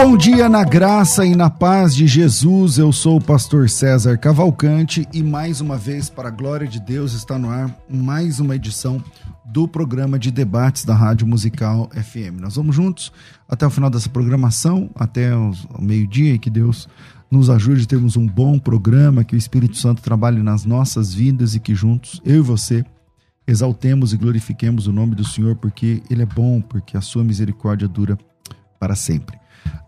Bom dia na graça e na paz de Jesus. Eu sou o pastor César Cavalcante e mais uma vez, para a glória de Deus, está no ar mais uma edição do programa de debates da Rádio Musical FM. Nós vamos juntos até o final dessa programação, até o meio-dia, e que Deus nos ajude a termos um bom programa, que o Espírito Santo trabalhe nas nossas vidas e que juntos, eu e você, exaltemos e glorifiquemos o nome do Senhor, porque Ele é bom, porque a sua misericórdia dura para sempre.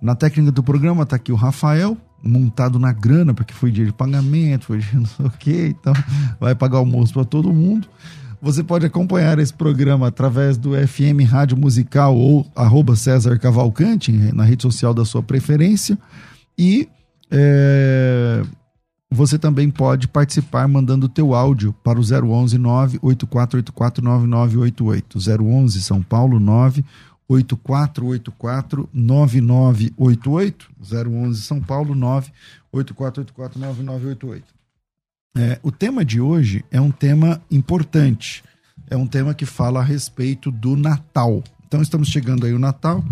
Na técnica do programa está aqui o Rafael, montado na grana, porque foi dia de pagamento, foi dia não sei o quê, então vai pagar almoço para todo mundo. Você pode acompanhar esse programa através do FM Rádio Musical ou arroba César Cavalcante, na rede social da sua preferência. E é, você também pode participar mandando o teu áudio para o 011 98484 9988. 011 São Paulo 9 8484-9988, 011 São Paulo, 98484-9988. É, o tema de hoje é um tema importante, é um tema que fala a respeito do Natal. Então estamos chegando aí o Natal.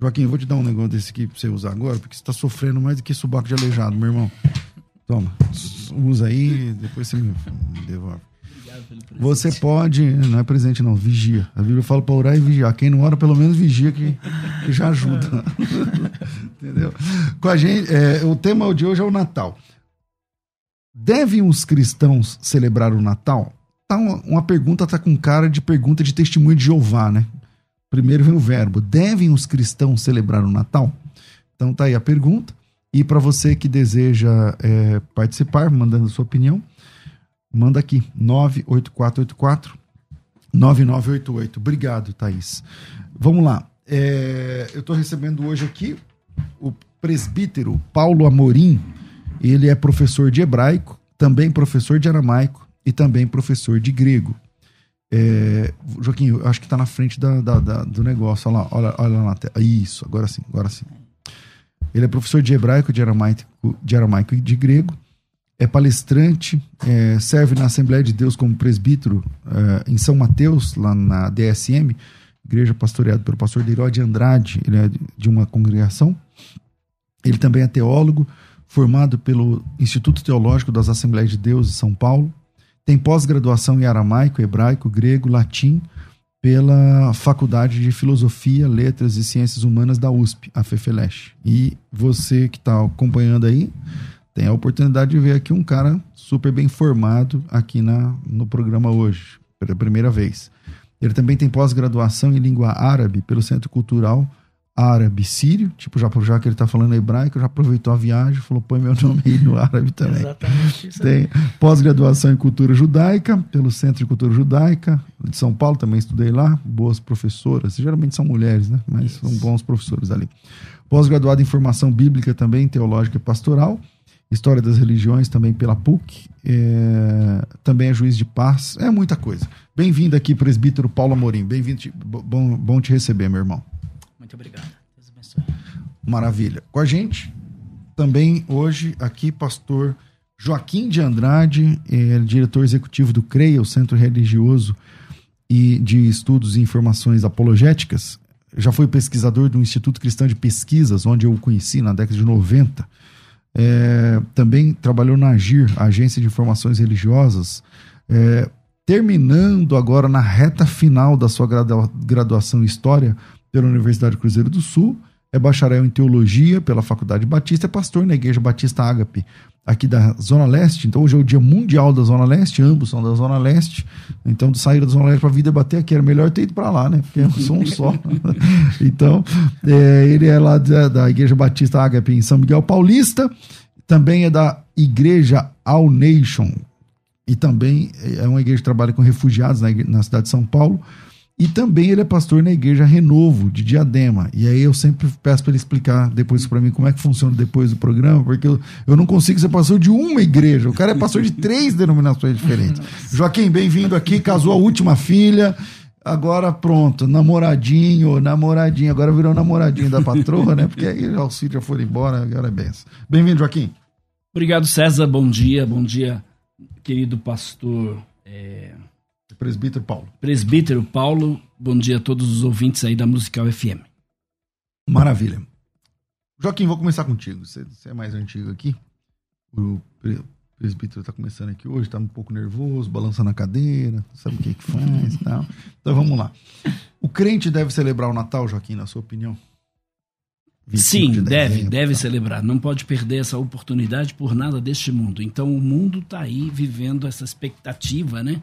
Joaquim, vou te dar um negócio desse aqui pra você usar agora, porque você tá sofrendo mais do que subaco de aleijado, meu irmão. Toma, usa aí, depois você me devolve. Você pode, não é presente não, vigia. A Bíblia fala para orar e vigiar. Quem não ora, pelo menos vigia que, que já ajuda. Entendeu? Com a gente, é, o tema de hoje é o Natal. Devem os cristãos celebrar o Natal? Tá uma, uma pergunta tá com cara de pergunta de testemunho de Jeová, né? Primeiro vem o verbo. Devem os cristãos celebrar o Natal? Então tá aí a pergunta. E para você que deseja é, participar, mandando sua opinião, manda aqui, 98484 9988. Obrigado, Thaís. Vamos lá. É, eu estou recebendo hoje aqui o presbítero Paulo Amorim. Ele é professor de hebraico, também professor de aramaico e também professor de grego. É, Joaquim, eu acho que está na frente da, da, da, do negócio. Olha lá, olha, olha lá na tela. Isso, agora sim, agora sim. Ele é professor de hebraico, de aramaico, de aramaico e de grego é palestrante, é, serve na Assembleia de Deus como presbítero é, em São Mateus, lá na DSM, igreja pastoreada pelo pastor Deiró de Andrade, ele é de uma congregação. Ele também é teólogo, formado pelo Instituto Teológico das Assembleias de Deus de São Paulo. Tem pós-graduação em aramaico, hebraico, grego, latim, pela Faculdade de Filosofia, Letras e Ciências Humanas da USP, a FEFELESH. E você que está acompanhando aí, tem a oportunidade de ver aqui um cara super bem formado aqui na, no programa hoje, pela primeira vez. Ele também tem pós-graduação em língua árabe pelo Centro Cultural Árabe Sírio, tipo, já, já que ele está falando hebraico, já aproveitou a viagem, falou, põe meu nome aí no árabe também. Exatamente. Isso tem pós-graduação em cultura judaica pelo Centro de Cultura Judaica de São Paulo, também estudei lá, boas professoras, geralmente são mulheres, né? Mas Isso. são bons professores ali. Pós-graduado em formação bíblica também, teológica e pastoral História das Religiões também pela PUC, é, também é juiz de paz, é muita coisa. Bem-vindo aqui, presbítero Paulo Amorim, bem-vindo, bom, bom te receber, meu irmão. Muito obrigado, Deus abençoe. Maravilha. Com a gente também hoje aqui, pastor Joaquim de Andrade, é, diretor executivo do CREA, o Centro Religioso e de Estudos e Informações Apologéticas. Já foi pesquisador do Instituto Cristão de Pesquisas, onde eu o conheci na década de 90 é, também trabalhou na AGIR, Agência de Informações Religiosas, é, terminando agora na reta final da sua gradua, graduação em História pela Universidade Cruzeiro do Sul, é bacharel em teologia pela Faculdade Batista, é pastor na Igreja Batista Ágape, aqui da Zona Leste. Então, hoje é o Dia Mundial da Zona Leste, ambos são da Zona Leste. Então, sair da Zona Leste para vir debater aqui, era melhor ter ido para lá, né? Porque eu sou um só. então, é, ele é lá da, da Igreja Batista Ágape em São Miguel Paulista, também é da Igreja All Nation, e também é uma igreja que trabalha com refugiados na, na cidade de São Paulo. E também ele é pastor na igreja Renovo, de Diadema. E aí eu sempre peço para ele explicar depois para mim como é que funciona depois do programa, porque eu, eu não consigo ser pastor de uma igreja. O cara é pastor de três denominações diferentes. Joaquim, bem-vindo aqui, casou a última filha. Agora pronto, namoradinho, namoradinho. Agora virou namoradinho da patroa, né? Porque aí o filhos já foram embora, agora é benção. Bem-vindo, Joaquim. Obrigado, César. Bom dia, bom dia, querido pastor. É Presbítero Paulo. Presbítero Paulo, bom dia a todos os ouvintes aí da Musical FM. Maravilha. Joaquim, vou começar contigo. Você, você é mais antigo aqui. O presbítero está começando aqui hoje, está um pouco nervoso, balançando a cadeira, sabe o que, que faz e tal. Então vamos lá. O crente deve celebrar o Natal, Joaquim, na sua opinião? Sim, de deve, deve tá. celebrar. Não pode perder essa oportunidade por nada deste mundo. Então o mundo está aí vivendo essa expectativa, né?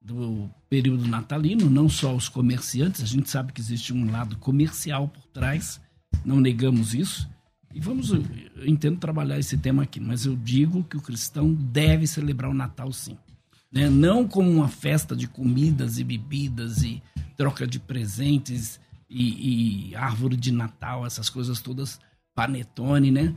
Do período natalino, não só os comerciantes, a gente sabe que existe um lado comercial por trás, não negamos isso. E vamos, eu entendo trabalhar esse tema aqui, mas eu digo que o cristão deve celebrar o Natal sim. Né? Não como uma festa de comidas e bebidas e troca de presentes e, e árvore de Natal, essas coisas todas, panetone, né?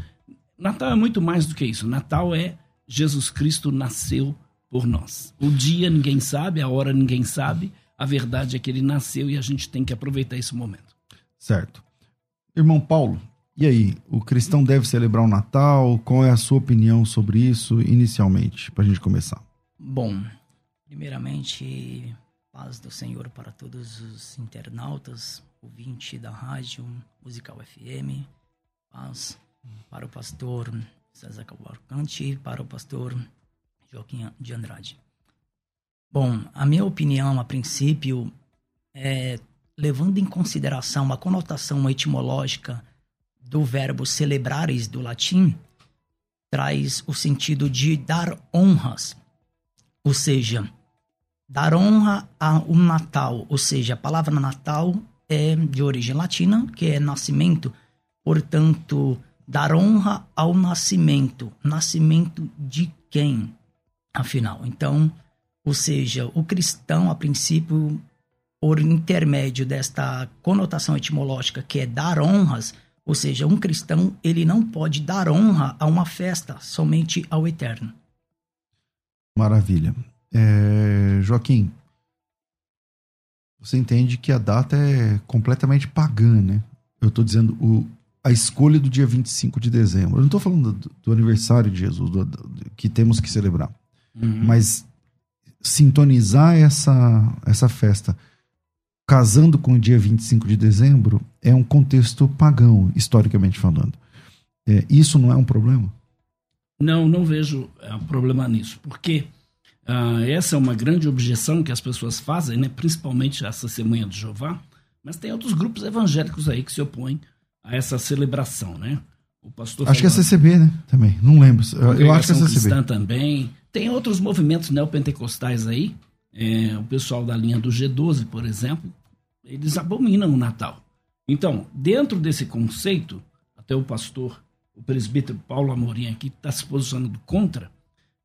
Natal é muito mais do que isso. Natal é Jesus Cristo nasceu por nós. O dia ninguém sabe, a hora ninguém sabe. A verdade é que ele nasceu e a gente tem que aproveitar esse momento. Certo. Irmão Paulo, e aí? O cristão deve celebrar o Natal? Qual é a sua opinião sobre isso inicialmente, para a gente começar? Bom, primeiramente, paz do Senhor para todos os internautas, ouvintes da rádio Musical FM, paz para o pastor César Cavalcante, para o pastor Joaquim de Andrade. Bom, a minha opinião, a princípio, é, levando em consideração a conotação etimológica do verbo celebrares do latim, traz o sentido de dar honras, ou seja, dar honra a um Natal, ou seja, a palavra Natal é de origem latina, que é nascimento, portanto, dar honra ao nascimento. Nascimento de quem? Afinal. Então, ou seja, o cristão, a princípio, por intermédio desta conotação etimológica que é dar honras, ou seja, um cristão ele não pode dar honra a uma festa, somente ao eterno. Maravilha. É, Joaquim, você entende que a data é completamente pagã, né? Eu estou dizendo o, a escolha do dia 25 de dezembro. Eu não estou falando do, do, aniversário de Jesus, do, que temos que celebrar. Uhum. Mas sintonizar essa, essa festa casando com o dia 25 de dezembro é um contexto pagão, historicamente falando. É, isso não é um problema? Não, não vejo é, problema nisso, porque uh, essa é uma grande objeção que as pessoas fazem, né? principalmente essa Semana de Jeová, mas tem outros grupos evangélicos aí que se opõem a essa celebração, né? O pastor acho que é CCB, né? Também, não lembro. Eu, eu acho que é CCB. Cristã também. Tem outros movimentos neopentecostais aí, é, o pessoal da linha do G12, por exemplo, eles abominam o Natal. Então, dentro desse conceito, até o pastor, o presbítero Paulo Amorim aqui está se posicionando contra,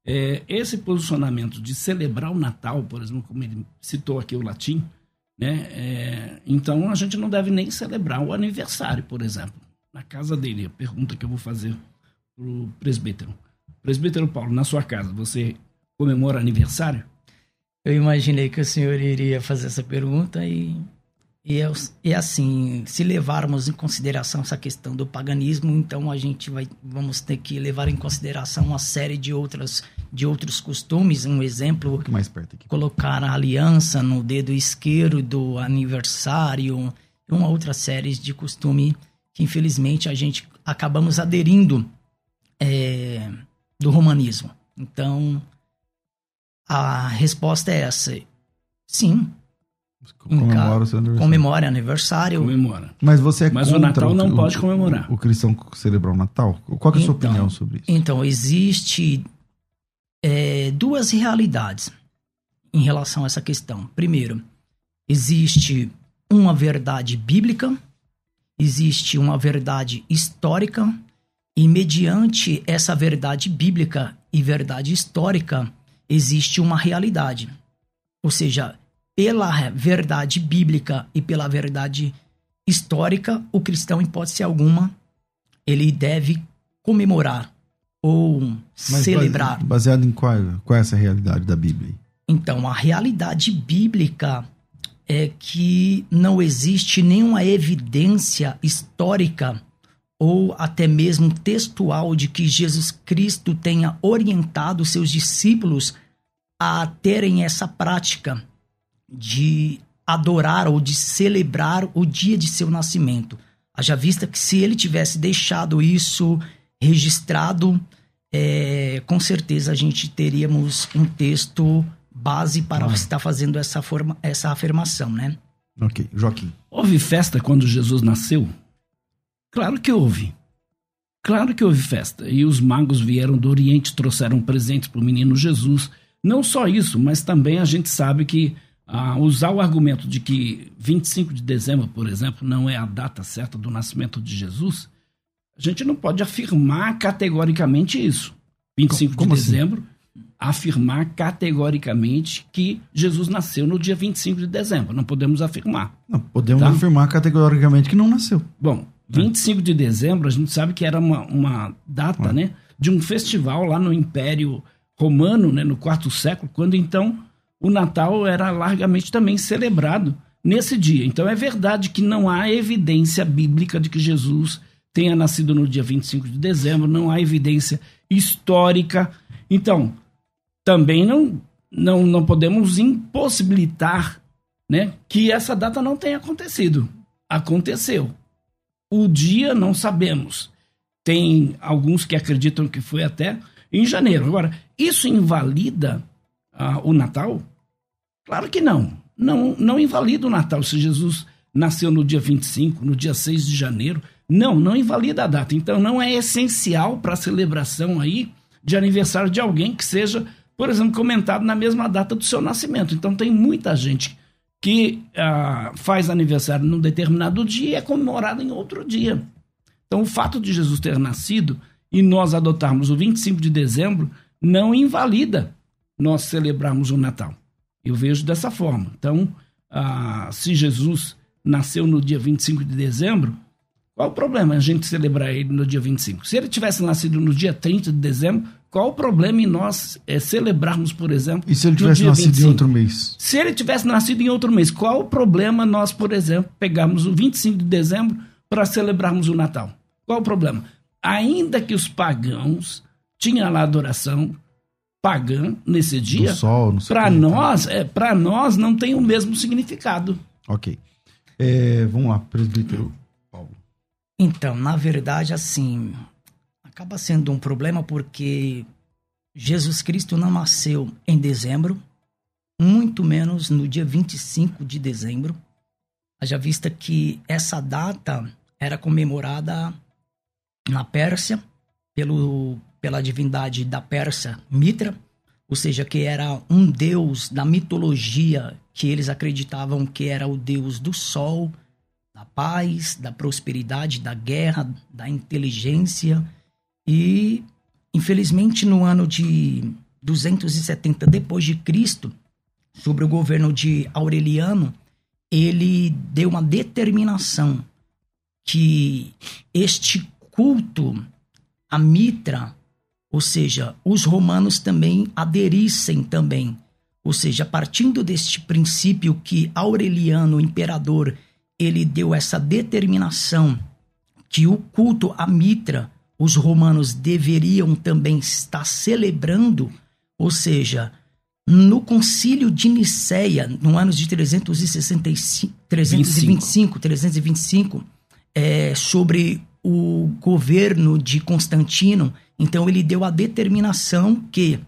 é, esse posicionamento de celebrar o Natal, por exemplo, como ele citou aqui o latim, né? É, então a gente não deve nem celebrar o aniversário, por exemplo, na casa dele. A pergunta que eu vou fazer para o presbítero. Presbítero Paulo, na sua casa, você comemora aniversário? Eu imaginei que o senhor iria fazer essa pergunta e, e, é, e assim, se levarmos em consideração essa questão do paganismo, então a gente vai, vamos ter que levar em consideração uma série de outras de outros costumes. Um exemplo, um mais perto aqui. colocar a aliança no dedo esquerdo do aniversário, uma outra série de costume que infelizmente a gente acabamos aderindo é, do romanismo. Então, a resposta é essa. Sim. Comemora o seu aniversário. Comemora aniversário. Comemora. Mas você é Mas o Natal não o, pode comemorar. O, o, cristão celebrar o Natal? Qual é a sua então, opinião sobre isso? Então, existe é, duas realidades em relação a essa questão. Primeiro, existe uma verdade bíblica, existe uma verdade histórica, e mediante essa verdade bíblica e verdade histórica, existe uma realidade. Ou seja, pela verdade bíblica e pela verdade histórica, o cristão, em hipótese alguma, ele deve comemorar ou Mas celebrar. Baseado em qual, qual é essa realidade da Bíblia? Então, a realidade bíblica é que não existe nenhuma evidência histórica ou até mesmo textual de que Jesus Cristo tenha orientado seus discípulos a terem essa prática de adorar ou de celebrar o dia de seu nascimento. Haja vista que se ele tivesse deixado isso registrado, é, com certeza a gente teríamos um texto base para ah. estar fazendo essa, forma, essa afirmação, né? Ok. Joaquim. Houve festa quando Jesus nasceu? Claro que houve. Claro que houve festa. E os magos vieram do Oriente, trouxeram presentes para o menino Jesus. Não só isso, mas também a gente sabe que ah, usar o argumento de que 25 de dezembro, por exemplo, não é a data certa do nascimento de Jesus, a gente não pode afirmar categoricamente isso. 25 Como de assim? dezembro, afirmar categoricamente que Jesus nasceu no dia 25 de dezembro. Não podemos afirmar. Não, podemos tá? afirmar categoricamente que não nasceu. Bom, 25 de dezembro, a gente sabe que era uma, uma data, né, de um festival lá no Império Romano, né, no quarto século, quando então o Natal era largamente também celebrado nesse dia. Então é verdade que não há evidência bíblica de que Jesus tenha nascido no dia 25 de dezembro, não há evidência histórica. Então, também não não, não podemos impossibilitar né, que essa data não tenha acontecido. Aconteceu. O dia não sabemos. Tem alguns que acreditam que foi até em janeiro. Agora, isso invalida ah, o Natal? Claro que não. Não, não invalida o Natal se Jesus nasceu no dia 25, no dia 6 de janeiro. Não, não invalida a data. Então não é essencial para a celebração aí de aniversário de alguém que seja, por exemplo, comentado na mesma data do seu nascimento. Então tem muita gente que ah, faz aniversário num determinado dia é comemorado em outro dia. Então, o fato de Jesus ter nascido e nós adotarmos o 25 de dezembro não invalida nós celebrarmos o Natal. Eu vejo dessa forma. Então, ah, se Jesus nasceu no dia 25 de dezembro, qual o problema a gente celebrar ele no dia 25? Se ele tivesse nascido no dia 30 de dezembro, qual o problema em nós é, celebrarmos, por exemplo, E se ele tivesse nascido 25? em outro mês? Se ele tivesse nascido em outro mês, qual o problema nós, por exemplo, pegarmos o 25 de dezembro para celebrarmos o Natal? Qual o problema? Ainda que os pagãos tinham lá adoração pagã nesse dia, para nós, é, para nós não tem o mesmo significado. Ok. É, vamos lá, presbítero Paulo. Então, na verdade, assim, acaba sendo um problema porque Jesus Cristo não nasceu em dezembro, muito menos no dia 25 de dezembro. Haja vista que essa data era comemorada na Pérsia pelo, pela divindade da Pérsia Mitra, ou seja, que era um deus da mitologia que eles acreditavam que era o deus do sol, da paz, da prosperidade, da guerra, da inteligência e, infelizmente, no ano de 270 depois de Cristo, sobre o governo de Aureliano, ele deu uma determinação que este culto a Mitra, ou seja, os romanos também aderissem também. Ou seja, partindo deste princípio que Aureliano, o imperador, ele deu essa determinação que o culto a Mitra os romanos deveriam também estar celebrando, ou seja, no concílio de Nicéia, no ano de 365, 325, 325, é, sobre o governo de Constantino, então ele deu a determinação que,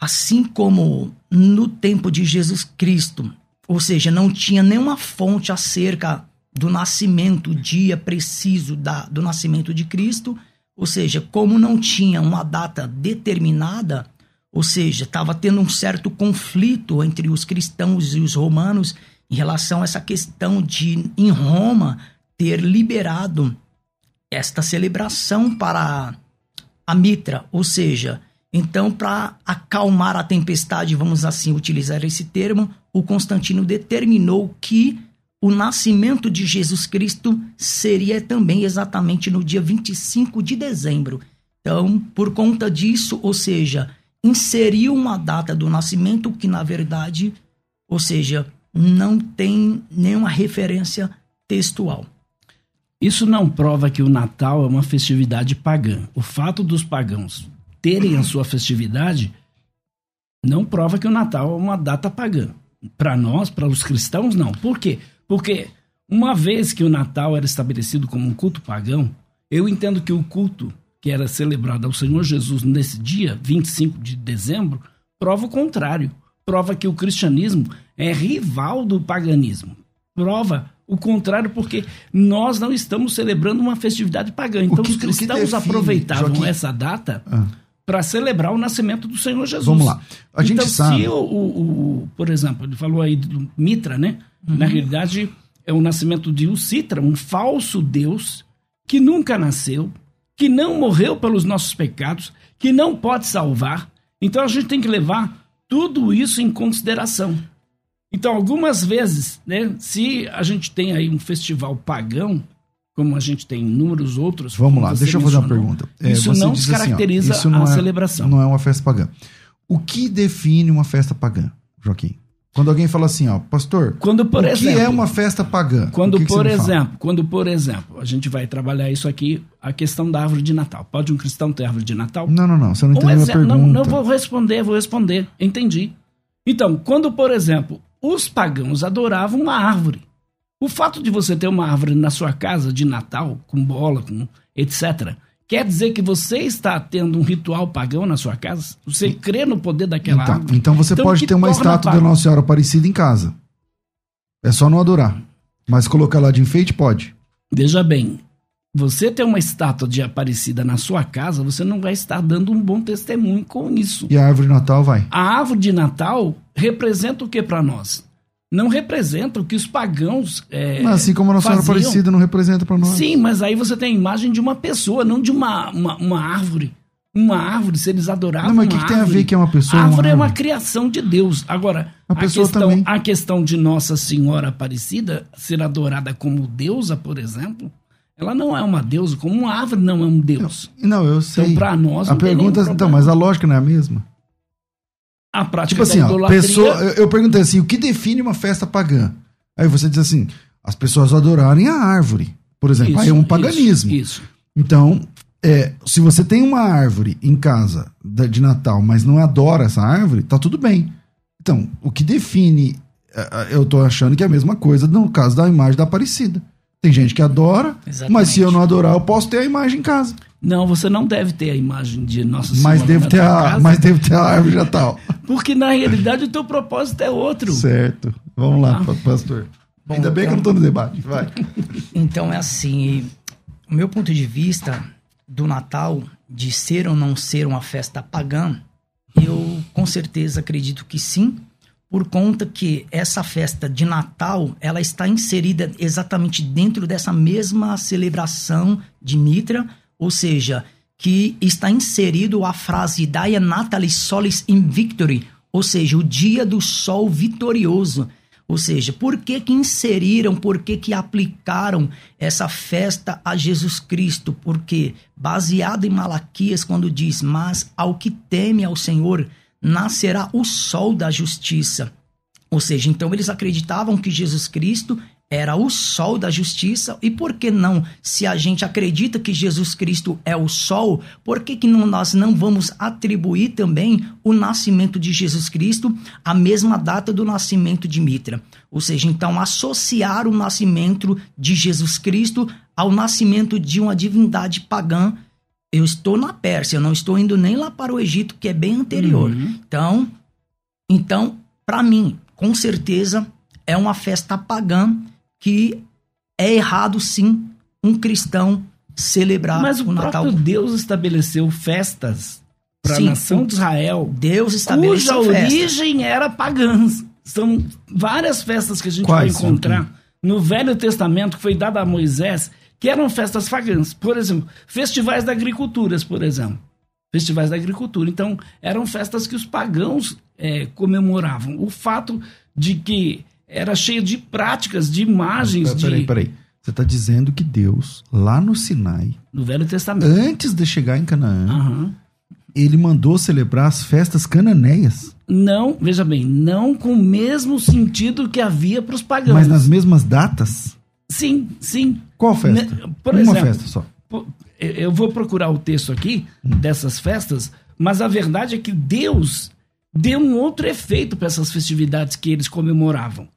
assim como no tempo de Jesus Cristo, ou seja, não tinha nenhuma fonte acerca do nascimento, dia preciso da, do nascimento de Cristo, ou seja, como não tinha uma data determinada, ou seja, estava tendo um certo conflito entre os cristãos e os romanos em relação a essa questão de, em Roma, ter liberado esta celebração para a Mitra, ou seja, então, para acalmar a tempestade, vamos assim utilizar esse termo, o Constantino determinou que o nascimento de Jesus Cristo seria também exatamente no dia 25 de dezembro. Então, por conta disso, ou seja, inseriu uma data do nascimento que, na verdade, ou seja, não tem nenhuma referência textual. Isso não prova que o Natal é uma festividade pagã. O fato dos pagãos terem a sua festividade não prova que o Natal é uma data pagã. Para nós, para os cristãos, não. Por quê? Porque uma vez que o Natal era estabelecido como um culto pagão, eu entendo que o culto que era celebrado ao Senhor Jesus nesse dia, 25 de dezembro, prova o contrário. Prova que o cristianismo é rival do paganismo. Prova o contrário, porque nós não estamos celebrando uma festividade pagã. Então, que, os cristãos define, aproveitavam Joaquim... essa data ah. para celebrar o nascimento do Senhor Jesus. Vamos lá. A gente então, sabe. se o, o, o, por exemplo, ele falou aí do Mitra, né? Uhum. Na realidade, é o nascimento de Ucitra, um falso Deus que nunca nasceu, que não morreu pelos nossos pecados, que não pode salvar. Então a gente tem que levar tudo isso em consideração. Então, algumas vezes, né, se a gente tem aí um festival pagão, como a gente tem inúmeros outros. Vamos lá, deixa eu fazer uma pergunta. É, isso não descaracteriza assim, ó, isso não a é, celebração. Não é uma festa pagã. O que define uma festa pagã, Joaquim? Quando alguém fala assim, ó, pastor, quando, por o exemplo, que é uma festa pagã? Quando, que por que exemplo, quando, por exemplo, a gente vai trabalhar isso aqui, a questão da árvore de Natal. Pode um cristão ter árvore de Natal? Não, não, não. Você não entendeu a pergunta. Não, não vou responder, vou responder. Entendi. Então, quando, por exemplo, os pagãos adoravam uma árvore. O fato de você ter uma árvore na sua casa de Natal, com bola, com etc., Quer dizer que você está tendo um ritual pagão na sua casa? Você crê no poder daquela então, árvore? Então você então, pode ter uma estátua da Nossa Senhora Aparecida em casa. É só não adorar. Mas colocar lá de enfeite, pode. Veja bem, você ter uma estátua de Aparecida na sua casa, você não vai estar dando um bom testemunho com isso. E a árvore de Natal vai? A árvore de Natal representa o que para nós? Não representam que os pagãos. É, assim como a Nossa Senhora Aparecida não representa para nós. Sim, mas aí você tem a imagem de uma pessoa, não de uma, uma, uma árvore. Uma árvore, se eles adoravam. Não, mas o que, que, tem a ver que é uma pessoa? A árvore, é uma criação de Deus. Agora, a, a questão, também. a questão de Nossa Senhora Aparecida ser adorada como deusa, por exemplo, ela não é uma deusa, como uma árvore não é um deus. Não, eu sei. Então, para nós. A pergunta, então, mas a lógica não é a mesma? A prática tipo assim, ó, pessoa, eu, eu perguntei assim, o que define uma festa pagã? Aí você diz assim, as pessoas adorarem a árvore, por exemplo. Isso, aí é um paganismo. Isso. isso. Então, é, se você tem uma árvore em casa de Natal, mas não adora essa árvore, tá tudo bem. Então, o que define, é, é, eu tô achando que é a mesma coisa no caso da imagem da Aparecida. Tem gente que adora, Exatamente. mas se eu não adorar, eu posso ter a imagem em casa. Não, você não deve ter a imagem de Nossa Senhora. Mas deve ter, a, mas deve ter a árvore já tal. Porque na realidade o teu propósito é outro. Certo. Vamos lá, ah. pastor. Bom, Ainda bem então, que eu não estou no debate. Vai. Então é assim, o meu ponto de vista do Natal, de ser ou não ser uma festa pagã, eu com certeza acredito que sim, por conta que essa festa de Natal, ela está inserida exatamente dentro dessa mesma celebração de Mitra, ou seja, que está inserido a frase Daia Natalis Solis in Victory, ou seja, o dia do sol vitorioso. Ou seja, por que que inseriram, por que que aplicaram essa festa a Jesus Cristo? Porque baseado em Malaquias quando diz: "Mas ao que teme ao Senhor nascerá o sol da justiça". Ou seja, então eles acreditavam que Jesus Cristo era o sol da justiça. E por que não, se a gente acredita que Jesus Cristo é o sol, por que, que não, nós não vamos atribuir também o nascimento de Jesus Cristo à mesma data do nascimento de Mitra? Ou seja, então associar o nascimento de Jesus Cristo ao nascimento de uma divindade pagã. Eu estou na Pérsia, eu não estou indo nem lá para o Egito, que é bem anterior. Uhum. Então, então, para mim, com certeza é uma festa pagã que é errado sim um cristão celebrar Mas o, o Natal. próprio Deus estabeleceu festas para a nação de Israel. Deus estabeleceu cuja origem era pagã. São várias festas que a gente Quais vai encontrar no Velho Testamento que foi dada a Moisés, que eram festas pagãs. Por exemplo, festivais da agricultura, por exemplo. Festivais da agricultura. Então, eram festas que os pagãos é, comemoravam. O fato de que era cheio de práticas, de imagens. Mas, peraí, de... peraí. Você está dizendo que Deus, lá no Sinai, no Velho Testamento, antes de chegar em Canaã, uhum. ele mandou celebrar as festas cananeias. Não, veja bem, não com o mesmo sentido que havia para os pagãos. Mas nas mesmas datas? Sim, sim. Qual festa? Por Uma exemplo, festa só. Eu vou procurar o texto aqui hum. dessas festas, mas a verdade é que Deus deu um outro efeito para essas festividades que eles comemoravam.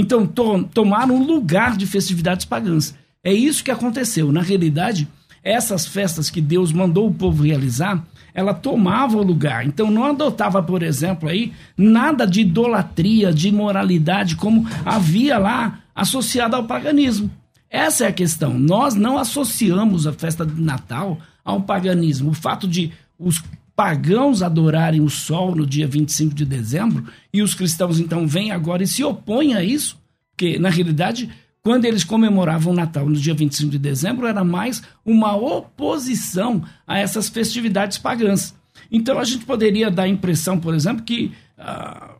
Então, to tomaram um lugar de festividades pagãs. É isso que aconteceu. Na realidade, essas festas que Deus mandou o povo realizar, ela tomava o lugar. Então não adotava, por exemplo, aí nada de idolatria, de imoralidade como havia lá associado ao paganismo. Essa é a questão. Nós não associamos a festa de Natal ao paganismo. O fato de os pagãos adorarem o sol no dia 25 de dezembro e os cristãos então vêm agora e se opõem a isso, porque na realidade, quando eles comemoravam o Natal no dia 25 de dezembro, era mais uma oposição a essas festividades pagãs. Então a gente poderia dar a impressão, por exemplo, que, ah,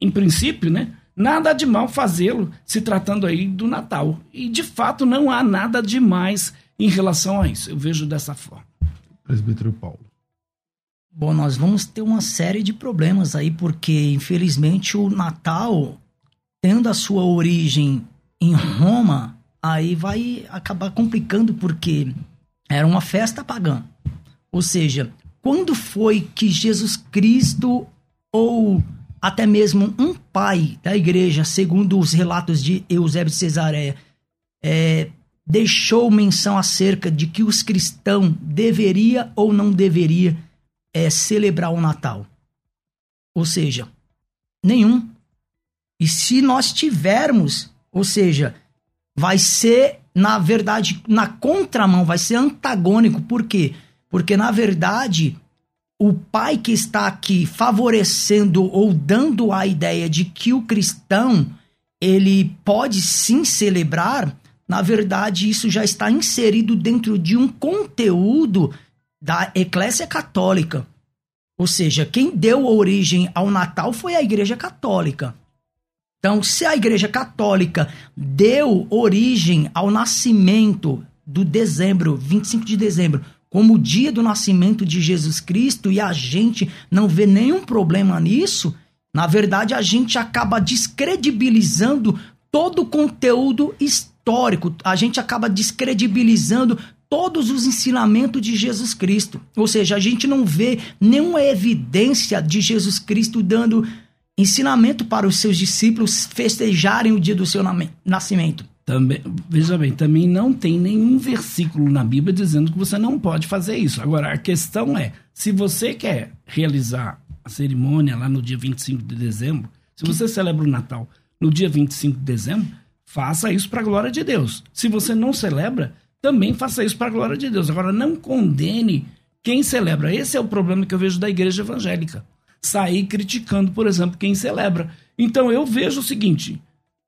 em princípio, né, nada de mal fazê-lo se tratando aí do Natal. E de fato não há nada de mais em relação a isso. Eu vejo dessa forma. Presbítero Paulo. Bom, nós vamos ter uma série de problemas aí, porque infelizmente o Natal, tendo a sua origem em Roma, aí vai acabar complicando, porque era uma festa pagã. Ou seja, quando foi que Jesus Cristo ou até mesmo um pai da igreja, segundo os relatos de Eusébio de Cesareia, é, deixou menção acerca de que os cristãos deveria ou não deveria é celebrar o Natal. Ou seja, nenhum. E se nós tivermos, ou seja, vai ser, na verdade, na contramão, vai ser antagônico. Por quê? Porque, na verdade, o pai que está aqui favorecendo ou dando a ideia de que o cristão ele pode sim celebrar, na verdade, isso já está inserido dentro de um conteúdo da Eclésia Católica. Ou seja, quem deu origem ao Natal foi a Igreja Católica. Então, se a Igreja Católica deu origem ao nascimento do dezembro, 25 de dezembro, como o dia do nascimento de Jesus Cristo, e a gente não vê nenhum problema nisso, na verdade a gente acaba descredibilizando todo o conteúdo histórico, a gente acaba descredibilizando todos os ensinamentos de Jesus Cristo. Ou seja, a gente não vê nenhuma evidência de Jesus Cristo dando ensinamento para os seus discípulos festejarem o dia do seu nascimento. Também, veja bem, também não tem nenhum versículo na Bíblia dizendo que você não pode fazer isso. Agora, a questão é, se você quer realizar a cerimônia lá no dia 25 de dezembro, se você celebra o Natal no dia 25 de dezembro, faça isso para a glória de Deus. Se você não celebra, também faça isso para a glória de Deus. Agora, não condene quem celebra. Esse é o problema que eu vejo da igreja evangélica. Sair criticando, por exemplo, quem celebra. Então, eu vejo o seguinte: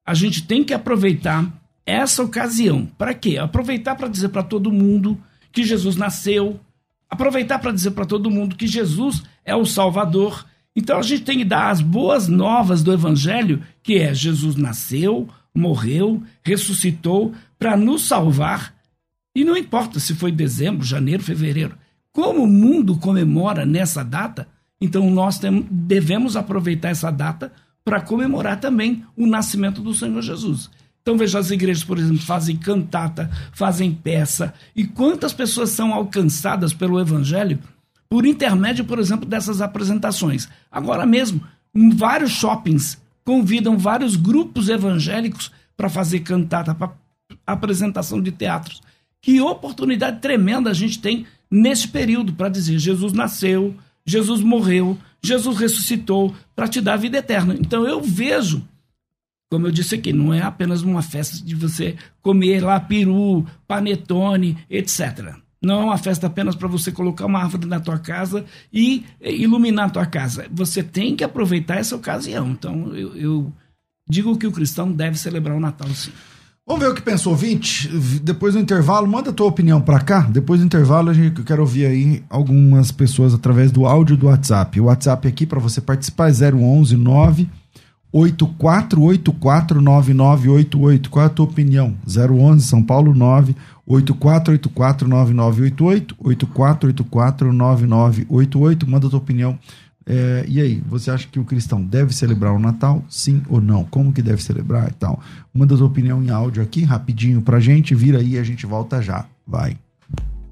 a gente tem que aproveitar essa ocasião. Para quê? Aproveitar para dizer para todo mundo que Jesus nasceu. Aproveitar para dizer para todo mundo que Jesus é o Salvador. Então a gente tem que dar as boas novas do Evangelho, que é Jesus nasceu, morreu, ressuscitou para nos salvar e não importa se foi dezembro, janeiro, fevereiro. Como o mundo comemora nessa data, então nós devemos aproveitar essa data para comemorar também o nascimento do Senhor Jesus. Então veja, as igrejas, por exemplo, fazem cantata, fazem peça. E quantas pessoas são alcançadas pelo Evangelho por intermédio, por exemplo, dessas apresentações? Agora mesmo, vários shoppings convidam vários grupos evangélicos para fazer cantata, para apresentação de teatros. Que oportunidade tremenda a gente tem nesse período para dizer: Jesus nasceu, Jesus morreu, Jesus ressuscitou para te dar a vida eterna. Então eu vejo Como eu disse aqui, não é apenas uma festa de você comer lá peru, panetone, etc. Não é uma festa apenas para você colocar uma árvore na tua casa e iluminar a tua casa. Você tem que aproveitar essa ocasião. Então, eu, eu digo que o cristão deve celebrar o Natal sim. Vamos ver o que pensou o ouvinte. Depois do intervalo, manda tua opinião para cá. Depois do intervalo, a gente quero ouvir aí algumas pessoas através do áudio do WhatsApp. O WhatsApp aqui para você participar é 011 9 84849988. Qual é a tua opinião? 011 São Paulo 9 84849988 84849988. Manda tua opinião é, e aí, você acha que o cristão deve celebrar o Natal? Sim ou não? Como que deve celebrar e tal? Manda a tua opinião em áudio aqui, rapidinho pra gente, vira aí e a gente volta já. Vai.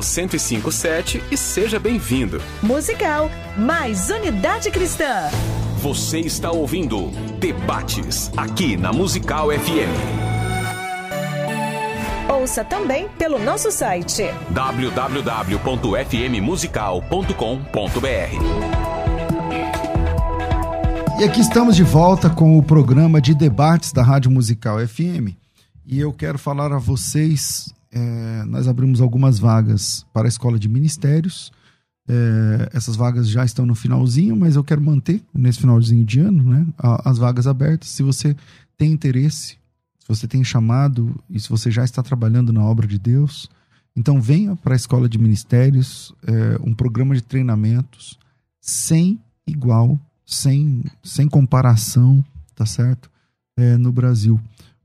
1057 e seja bem-vindo. Musical, mais unidade cristã. Você está ouvindo Debates aqui na Musical FM. Ouça também pelo nosso site www.fmmusical.com.br. E aqui estamos de volta com o programa de debates da Rádio Musical FM. E eu quero falar a vocês é, nós abrimos algumas vagas para a escola de ministérios. É, essas vagas já estão no finalzinho, mas eu quero manter nesse finalzinho de ano né, as vagas abertas. Se você tem interesse, se você tem chamado e se você já está trabalhando na obra de Deus, então venha para a escola de ministérios, é, um programa de treinamentos sem igual, sem, sem comparação, tá certo? É, no Brasil.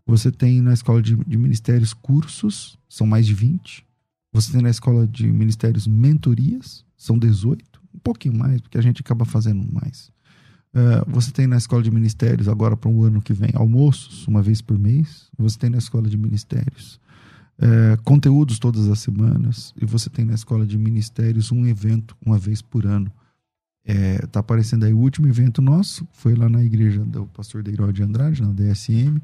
Você tem na escola de, de ministérios cursos, são mais de 20. Você tem na escola de ministérios mentorias, são 18. Um pouquinho mais, porque a gente acaba fazendo mais. Uh, você tem na escola de ministérios, agora para o ano que vem, almoços, uma vez por mês. Você tem na escola de ministérios uh, conteúdos todas as semanas. E você tem na escola de ministérios um evento uma vez por ano. É, tá aparecendo aí o último evento nosso, foi lá na igreja do pastor Deiró de Andrade, na DSM.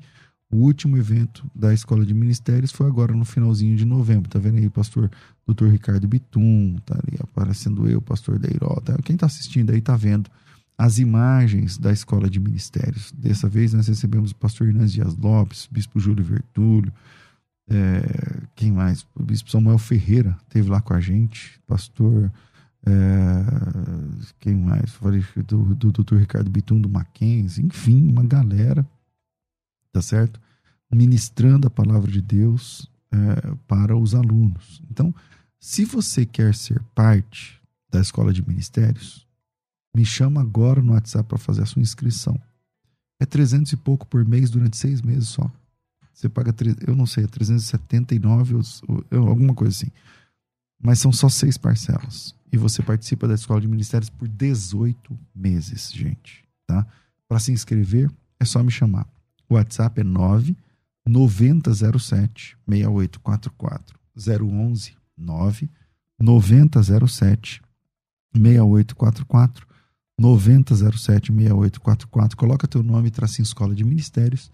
O último evento da Escola de Ministérios foi agora no finalzinho de novembro. Tá vendo aí pastor Dr. Ricardo Bitum, tá ali aparecendo eu, pastor Deiró. Tá? Quem tá assistindo aí tá vendo as imagens da Escola de Ministérios. Dessa vez nós recebemos o pastor Inês Dias Lopes, bispo Júlio Vertúlio, é, quem mais? O bispo Samuel Ferreira teve lá com a gente, pastor. É, quem mais? Falei do, do, do Dr. Ricardo Bitum do Mackenzie, enfim, uma galera tá certo? Ministrando a palavra de Deus é, para os alunos. Então, se você quer ser parte da escola de ministérios, me chama agora no WhatsApp para fazer a sua inscrição. É 300 e pouco por mês durante seis meses só. Você paga, eu não sei, é 379 ou, ou alguma coisa assim. Mas são só seis parcelas. E você participa da escola de ministérios por 18 meses, gente. Tá? Para se inscrever, é só me chamar. O WhatsApp é 9 9007 6844 011 9 9007 6844 9007 6844. Coloca teu nome tracinho escola de ministérios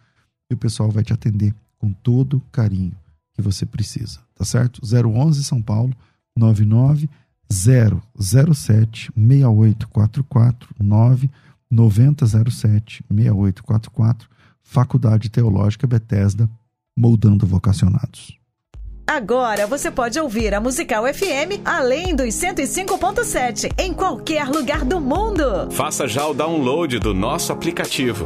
e o pessoal vai te atender com todo carinho que você precisa, tá certo? 011 São Paulo 99 007 6844 9 9007 6844 Faculdade Teológica Bethesda, moldando vocacionados. Agora você pode ouvir a Musical FM além dos 105.7 em qualquer lugar do mundo. Faça já o download do nosso aplicativo.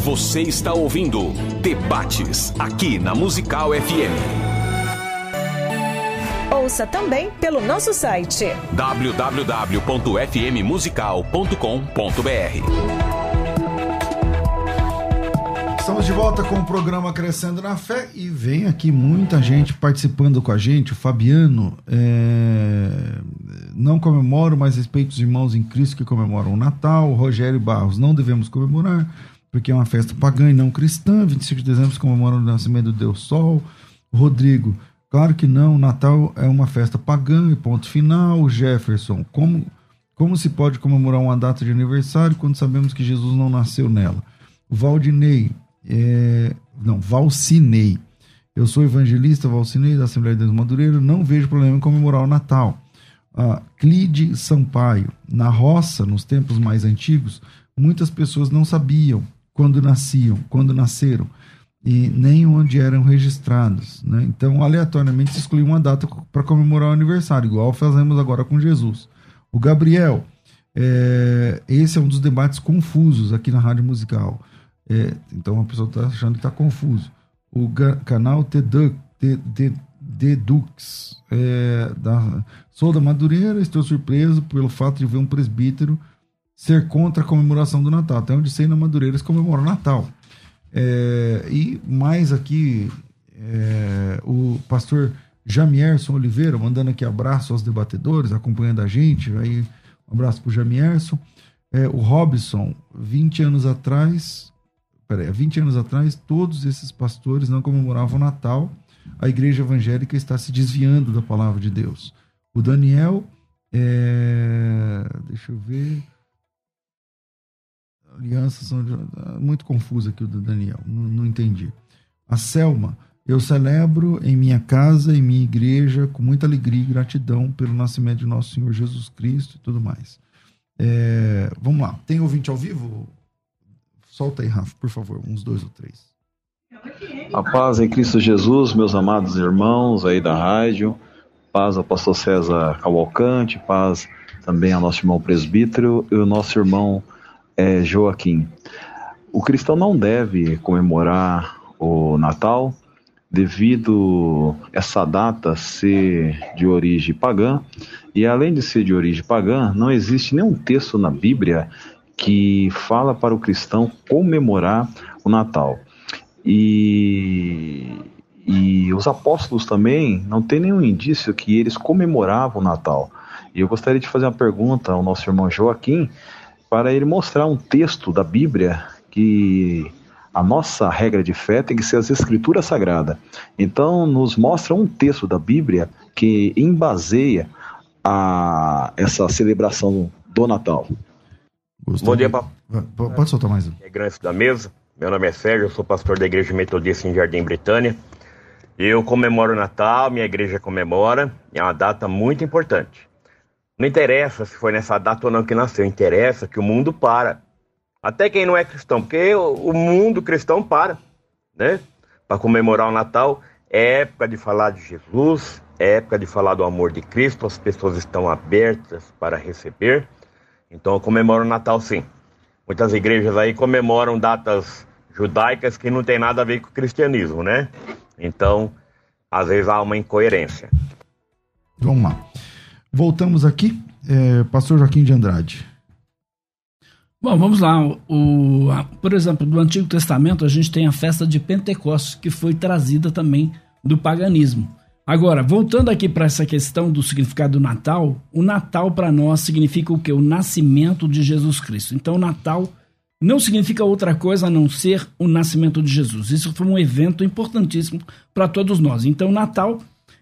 Você está ouvindo Debates aqui na Musical FM. Ouça também pelo nosso site www.fmmusical.com.br. Estamos de volta com o programa Crescendo na Fé e vem aqui muita gente participando com a gente. O Fabiano, é... não comemoro, mas respeito os irmãos em Cristo que comemoram o Natal. O Rogério Barros, não devemos comemorar, porque é uma festa pagã e não cristã. 25 de dezembro comemora o nascimento do Deus Sol. Rodrigo, claro que não, Natal é uma festa pagã e ponto final. Jefferson, como, como se pode comemorar uma data de aniversário quando sabemos que Jesus não nasceu nela? Valdinei, é, não, Valcinei. Eu sou evangelista Valcinei da Assembleia de Deus Madureira, não vejo problema em comemorar o Natal. Ah, Clide Sampaio, na roça, nos tempos mais antigos, muitas pessoas não sabiam quando nasciam, quando nasceram, e nem onde eram registrados. Né? Então, aleatoriamente, se excluiu uma data para comemorar o aniversário, igual fazemos agora com Jesus. O Gabriel, é, esse é um dos debates confusos aqui na Rádio Musical. É, então a pessoa está achando que está confuso. O canal Dedux, é, da, sou da Madureira, estou surpreso pelo fato de ver um presbítero ser contra a comemoração do Natal. Até onde sei, na Madureira eles comemoram o Natal. É, e mais aqui, é, o pastor Jamierson Oliveira, mandando aqui abraço aos debatedores, acompanhando a gente. Aí, um abraço para o Jamierson. É, o Robson, 20 anos atrás, peraí, há 20 anos atrás, todos esses pastores não comemoravam o Natal. A igreja evangélica está se desviando da palavra de Deus. O Daniel, é... deixa eu ver. Alianças são muito confusa aqui o do Daniel, não, não entendi. A Selma, eu celebro em minha casa, em minha igreja, com muita alegria e gratidão pelo nascimento de nosso Senhor Jesus Cristo e tudo mais. É, vamos lá, tem ouvinte ao vivo? Solta aí, Rafa, por favor, uns dois ou três. A paz em Cristo Jesus, meus amados irmãos aí da rádio, paz ao pastor César Cavalcante, paz também ao nosso irmão presbítero e o nosso irmão é, Joaquim. O cristão não deve comemorar o Natal devido essa data ser de origem pagã e além de ser de origem pagã, não existe nenhum texto na Bíblia que fala para o cristão comemorar o Natal. E, e os apóstolos também não tem nenhum indício que eles comemoravam o Natal. E eu gostaria de fazer uma pergunta ao nosso irmão Joaquim para ele mostrar um texto da Bíblia que a nossa regra de fé tem que ser as escrituras sagradas. Então, nos mostra um texto da Bíblia que embaseia a, essa celebração do Natal. Bom dia, papo. Pode soltar mais um. É grande da mesa. Meu nome é Sérgio, eu sou pastor da Igreja Metodista em Jardim Britânia. Eu comemoro o Natal, minha igreja comemora, é uma data muito importante. Não interessa se foi nessa data ou não que nasceu, interessa que o mundo para. Até quem não é cristão, porque o mundo cristão para, né? Para comemorar o Natal, é época de falar de Jesus, é época de falar do amor de Cristo, as pessoas estão abertas para receber. Então eu comemoro o Natal sim. Muitas igrejas aí comemoram datas judaicas que não tem nada a ver com o cristianismo, né? Então, às vezes há uma incoerência. Vamos lá. Voltamos aqui, é, Pastor Joaquim de Andrade. Bom, vamos lá. O, a, por exemplo, do Antigo Testamento a gente tem a festa de Pentecostes, que foi trazida também do paganismo. Agora, voltando aqui para essa questão do significado do Natal, o Natal para nós significa o que? O nascimento de Jesus Cristo. Então, o Natal não significa outra coisa a não ser o nascimento de Jesus. Isso foi um evento importantíssimo para todos nós. Então, Natal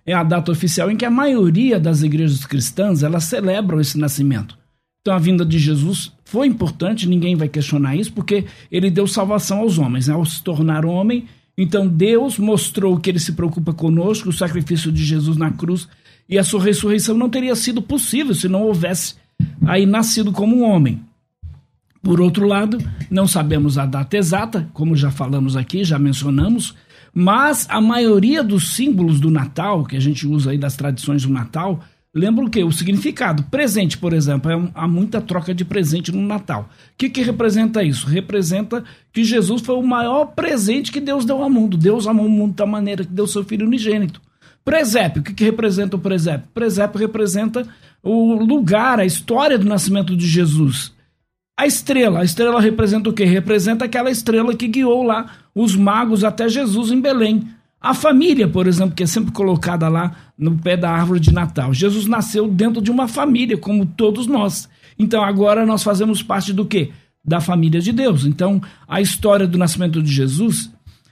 é a data oficial em que a maioria das igrejas cristãs elas celebram esse nascimento. Então, a vinda de Jesus foi importante, ninguém vai questionar isso, porque ele deu salvação aos homens. Né? Ao se tornar homem, então Deus mostrou que ele se preocupa conosco, o sacrifício de Jesus na cruz e a sua ressurreição não teria sido possível se não houvesse aí nascido como um homem. Por outro lado, não sabemos a data exata, como já falamos aqui, já mencionamos, mas a maioria dos símbolos do Natal, que a gente usa aí das tradições do Natal, Lembra o que? O significado. Presente, por exemplo, é há muita troca de presente no Natal. O que, que representa isso? Representa que Jesus foi o maior presente que Deus deu ao mundo. Deus amou o mundo da maneira que deu seu Filho unigênito. Presépio, o que, que representa o presépio? Presépio representa o lugar, a história do nascimento de Jesus. A estrela, a estrela representa o quê? Representa aquela estrela que guiou lá os magos até Jesus em Belém. A família, por exemplo, que é sempre colocada lá no pé da árvore de Natal. Jesus nasceu dentro de uma família, como todos nós. Então agora nós fazemos parte do quê? Da família de Deus. Então a história do nascimento de Jesus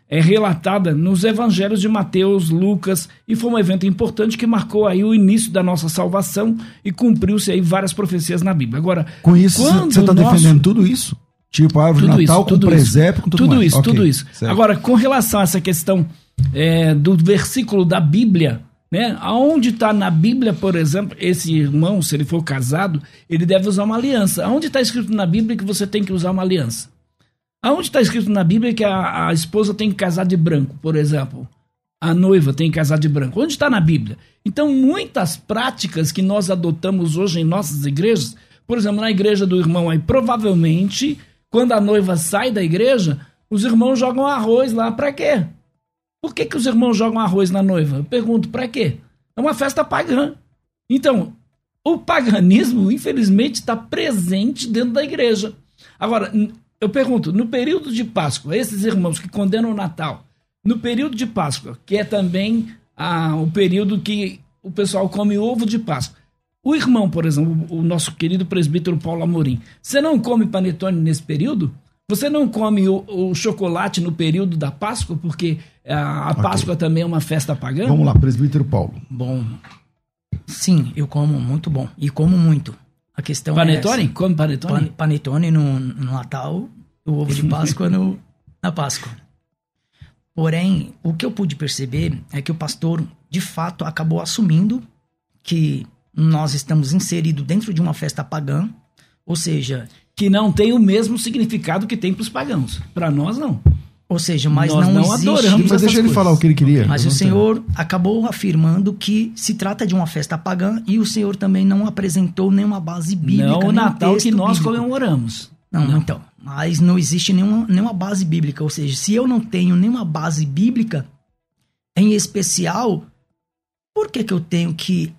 é relatada nos evangelhos de Mateus, Lucas, e foi um evento importante que marcou aí o início da nossa salvação e cumpriu-se aí várias profecias na Bíblia. Agora, com isso você está nosso... defendendo tudo isso? Tipo a árvore tudo Natal isso, com presépio, com tudo, tudo mais. isso, okay, tudo isso. Certo. Agora, com relação a essa questão é, do versículo da Bíblia, né? Aonde está na Bíblia, por exemplo, esse irmão, se ele for casado, ele deve usar uma aliança. Aonde está escrito na Bíblia que você tem que usar uma aliança? Aonde está escrito na Bíblia que a, a, esposa tem que casar de branco, por exemplo? A noiva tem que casar de branco. Onde está na Bíblia? Então, muitas práticas que nós adotamos hoje em nossas igrejas, por exemplo, na igreja do irmão aí, provavelmente, quando a noiva sai da igreja, os irmãos jogam arroz lá para quê? Por que, que os irmãos jogam arroz na noiva? Eu pergunto, para quê? É uma festa pagã. Então, o paganismo, infelizmente, está presente dentro da igreja. Agora, eu pergunto, no período de Páscoa, esses irmãos que condenam o Natal, no período de Páscoa, que é também ah, o período que o pessoal come ovo de Páscoa, o irmão, por exemplo, o nosso querido presbítero Paulo Amorim, você não come panetone nesse período? Você não come o, o chocolate no período da Páscoa, porque a, a okay. Páscoa também é uma festa pagã? Vamos lá, presbítero Paulo. Bom, sim, eu como muito bom. E como muito. A questão panetone? é. Come panetone? panetone no, no Natal, o ovo de Páscoa no, na Páscoa. Porém, o que eu pude perceber é que o pastor, de fato, acabou assumindo que nós estamos inseridos dentro de uma festa pagã, ou seja... Que não tem o mesmo significado que tem para os pagãos. Para nós, não. Ou seja, mas Nós não, não existe. Adoramos mas deixa ele falar o que ele queria. Mas o Senhor acabou afirmando que se trata de uma festa pagã e o Senhor também não apresentou nenhuma base bíblica. Não o Natal que nós bíblico. comemoramos. Não, não, então. Mas não existe nenhuma, nenhuma base bíblica. Ou seja, se eu não tenho nenhuma base bíblica, em especial, por que, que eu tenho que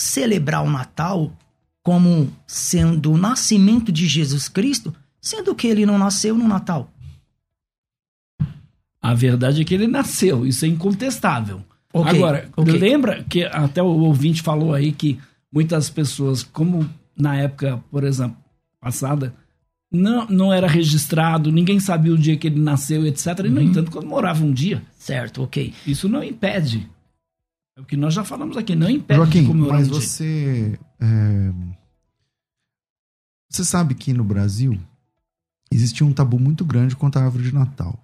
celebrar o Natal como sendo o nascimento de Jesus Cristo, sendo que ele não nasceu no Natal? A verdade é que ele nasceu, isso é incontestável. Okay, Agora, okay. lembra que até o ouvinte falou aí que muitas pessoas, como na época, por exemplo, passada, não, não era registrado, ninguém sabia o dia que ele nasceu, etc. E, no uhum. entanto, quando morava um dia. Certo, ok. Isso não impede. É o que nós já falamos aqui, não impede Joaquim, de comemorar mas um você. É... Você sabe que no Brasil existia um tabu muito grande contra a árvore de Natal.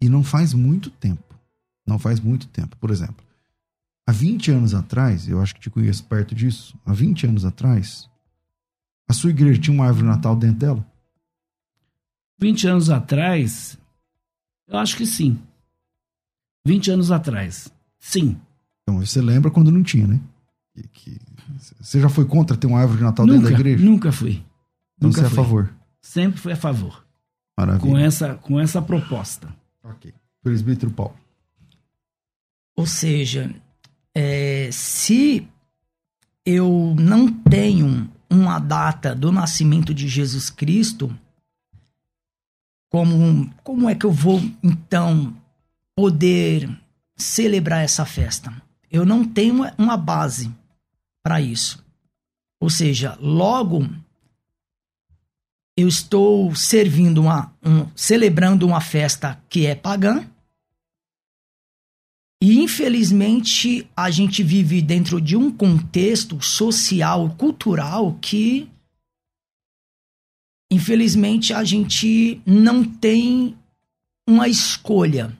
E não faz muito tempo. Não faz muito tempo. Por exemplo, há 20 anos atrás, eu acho que te conheço perto disso, há 20 anos atrás, a sua igreja tinha uma árvore Natal dentro dela? 20 anos atrás, eu acho que sim. 20 anos atrás, sim. Então, você lembra quando não tinha, né? Que, você já foi contra ter uma árvore de Natal nunca, dentro da igreja? Nunca fui. Então nunca você é a favor? Sempre fui a favor. Maravilha. Com essa, com essa proposta. Ok. Presbítero Paulo. Ou seja, é, se eu não tenho uma data do nascimento de Jesus Cristo, como, como é que eu vou então poder celebrar essa festa? Eu não tenho uma base para isso. Ou seja, logo eu estou servindo uma, um, celebrando uma festa que é pagã. E infelizmente a gente vive dentro de um contexto social, cultural que infelizmente a gente não tem uma escolha.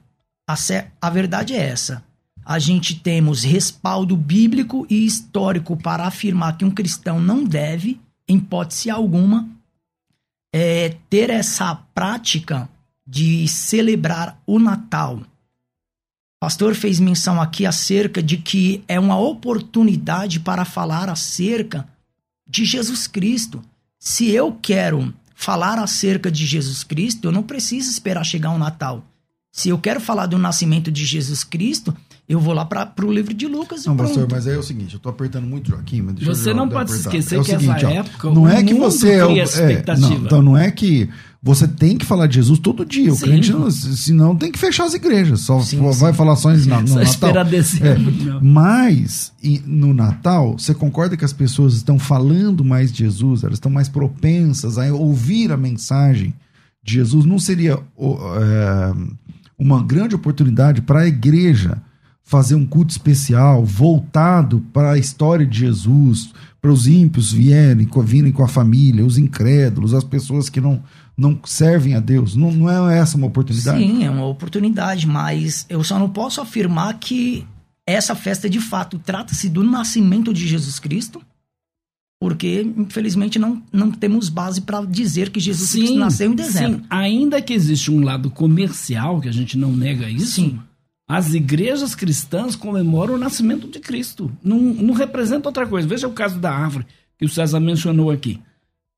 A, a verdade é essa. A gente temos respaldo bíblico e histórico para afirmar que um cristão não deve, em hipótese alguma, é, ter essa prática de celebrar o Natal. O pastor fez menção aqui acerca de que é uma oportunidade para falar acerca de Jesus Cristo. Se eu quero falar acerca de Jesus Cristo, eu não preciso esperar chegar o Natal. Se eu quero falar do nascimento de Jesus Cristo, eu vou lá para o livro de Lucas não, pastor, mas aí é o seguinte, eu tô apertando muito Joaquim, mas deixa Você eu não pode apertar. esquecer é que seguinte, essa ó, época não é que mundo você é, o- é expectativa. não, então não é que você tem que falar de Jesus todo dia. O Sim. crente, não, senão tem que fechar as igrejas. Só Sim, vai falar só em- na- no Só Natal. esperar dezembro, É. Mas e no Natal, você concorda que as pessoas estão falando mais de Jesus? Elas estão mais propensas a ouvir a mensagem de Jesus? Não seria é, uma grande oportunidade para a igreja fazer um culto especial voltado para a história de Jesus, para os ímpios vierem, virem com a família, os incrédulos, as pessoas que não, não servem a Deus? Não, não é essa uma oportunidade? Sim, é uma oportunidade, mas eu só não posso afirmar que essa festa de fato trata-se do nascimento de Jesus Cristo, porque infelizmente não, não temos base para dizer que Jesus Cristo nasceu em dezembro. Sim, ainda que existe um lado comercial, que a gente não nega isso, Sim. As igrejas cristãs comemoram o nascimento de Cristo. Não, não representa outra coisa. Veja o caso da árvore, que o César mencionou aqui.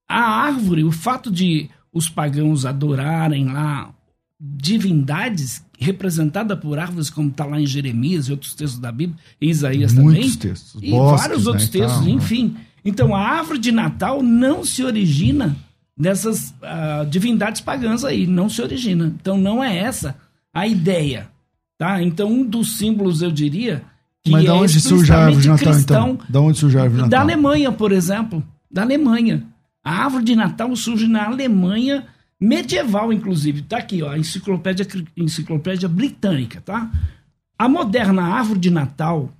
A árvore, o fato de os pagãos adorarem lá divindades representada por árvores, como está lá em Jeremias e outros textos da Bíblia, e Isaías Muitos também. textos, E bosques, vários né, outros tal, textos, né? enfim. Então a árvore de Natal não se origina dessas ah, divindades pagãs aí, não se origina. Então não é essa a ideia, tá? Então um dos símbolos eu diria que Mas é da onde surge a árvore de Natal, cristão, então? Da onde surge a árvore de da Natal? Alemanha, por exemplo. Da Alemanha. A árvore de Natal surge na Alemanha medieval, inclusive. Tá aqui, ó, a enciclopédia, enciclopédia britânica, tá? A moderna árvore de Natal,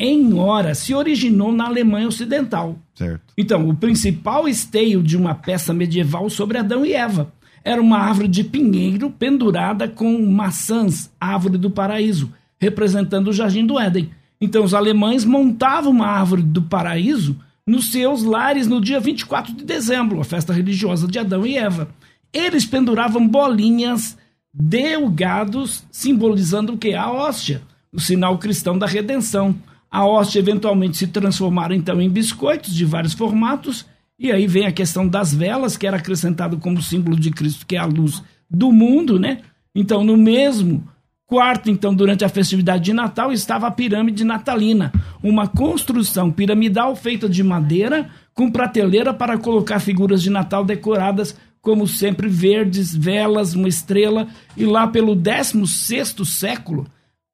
em hora, se originou na Alemanha Ocidental. Certo. Então, o principal esteio de uma peça medieval sobre Adão e Eva era uma árvore de pinheiro pendurada com maçãs, árvore do paraíso, representando o jardim do Éden. Então, os alemães montavam uma árvore do paraíso nos seus lares no dia 24 de dezembro, a festa religiosa de Adão e Eva. Eles penduravam bolinhas delgados, simbolizando o que? A hóstia, o sinal cristão da redenção. A hóstia eventualmente se transformaram então em biscoitos de vários formatos, e aí vem a questão das velas, que era acrescentado como símbolo de Cristo, que é a luz do mundo, né? Então, no mesmo quarto, então, durante a festividade de Natal, estava a pirâmide natalina, uma construção piramidal feita de madeira, com prateleira para colocar figuras de Natal decoradas, como sempre, verdes, velas, uma estrela, e lá pelo 16º século,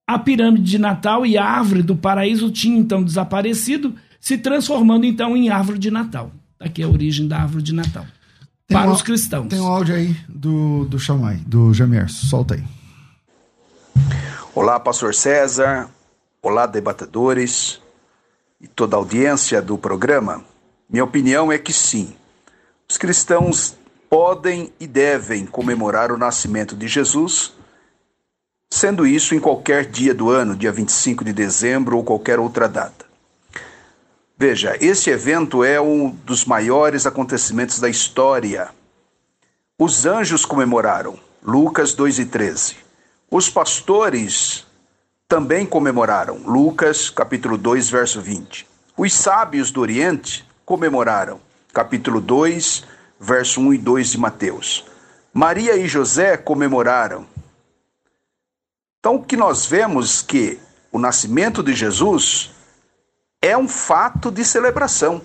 a pirâmide de Natal e a árvore do paraíso tinham então desaparecido, se transformando então em árvore de Natal. Aqui é a origem da árvore de Natal. Tem para um- os cristãos. Tem um áudio aí do, do Chamai, do Jamerso. Solta aí. Olá, Pastor César. Olá, debatedores e toda a audiência do programa. Minha opinião é que sim, os cristãos podem e devem comemorar o nascimento de Jesus, sendo isso em qualquer dia do ano, dia 25 de dezembro ou qualquer outra data. Veja, esse evento é um dos maiores acontecimentos da história. Os anjos comemoraram, Lucas 2 e 13. Os pastores também comemoraram, Lucas capítulo 2, verso 20. Os sábios do Oriente comemoraram, capítulo 2, verso 1 e 2 de Mateus. Maria e José comemoraram. Então, o que nós vemos que o nascimento de Jesus é um fato de celebração.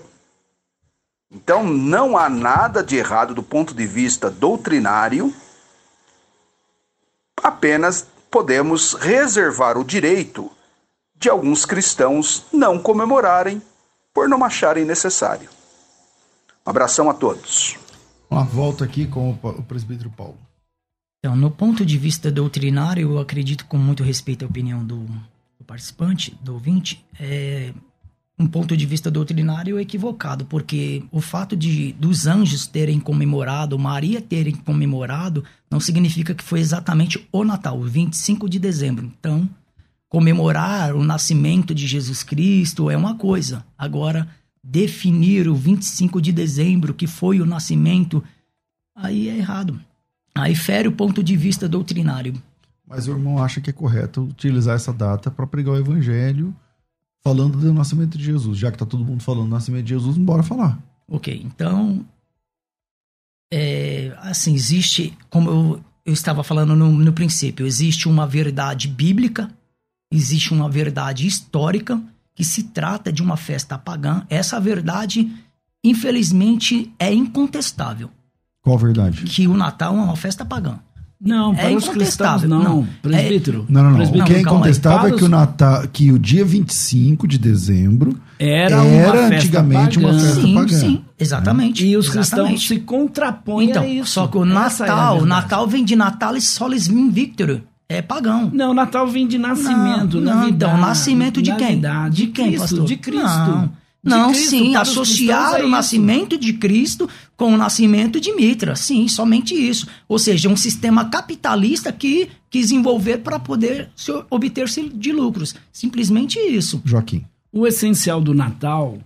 Então, não há nada de errado do ponto de vista doutrinário, apenas podemos reservar o direito de alguns cristãos não comemorarem por não acharem necessário. Um abração a todos. Lá, volta aqui com o presbítero Paulo. Então, no ponto de vista doutrinário, eu acredito com muito respeito à opinião do, do participante, do ouvinte, é um ponto de vista doutrinário equivocado, porque o fato de dos anjos terem comemorado, Maria terem comemorado, não significa que foi exatamente o Natal, o 25 de dezembro. Então, comemorar o nascimento de Jesus Cristo é uma coisa. Agora, definir o 25 de dezembro, que foi o nascimento, aí é errado. Aí fere o ponto de vista doutrinário. Mas o irmão acha que é correto utilizar essa data para pregar o evangelho falando do nascimento de Jesus. Já que tá todo mundo falando do nascimento de Jesus, bora falar. Ok, então. É, assim, existe, como eu, eu estava falando no, no princípio, existe uma verdade bíblica, existe uma verdade histórica que se trata de uma festa pagã. Essa verdade, infelizmente, é incontestável. Qual verdade? Que o Natal é uma festa pagã. Não, para é os cristãos não. não. Presbítero. É... Não, não, não. Presbítero. O que é incontestável é que o Natal, que o dia 25 de dezembro era, era antigamente uma festa sim, pagã. Sim, exatamente. E os exatamente. cristãos se contrapõem então, a isso. Só que o Natal, é Natal vem de Natalis Solis Victor. É pagão. Não, Natal vem de nascimento, não, não, Então, nascimento de quem? De, quem, Cristo, pastor? De Cristo. Não. Não, Cristo, sim, associar é o nascimento de Cristo com o nascimento de Mitra. Sim, somente isso. Ou seja, um sistema capitalista que quis envolver para poder obter-se de lucros. Simplesmente isso. Joaquim. O essencial do Natal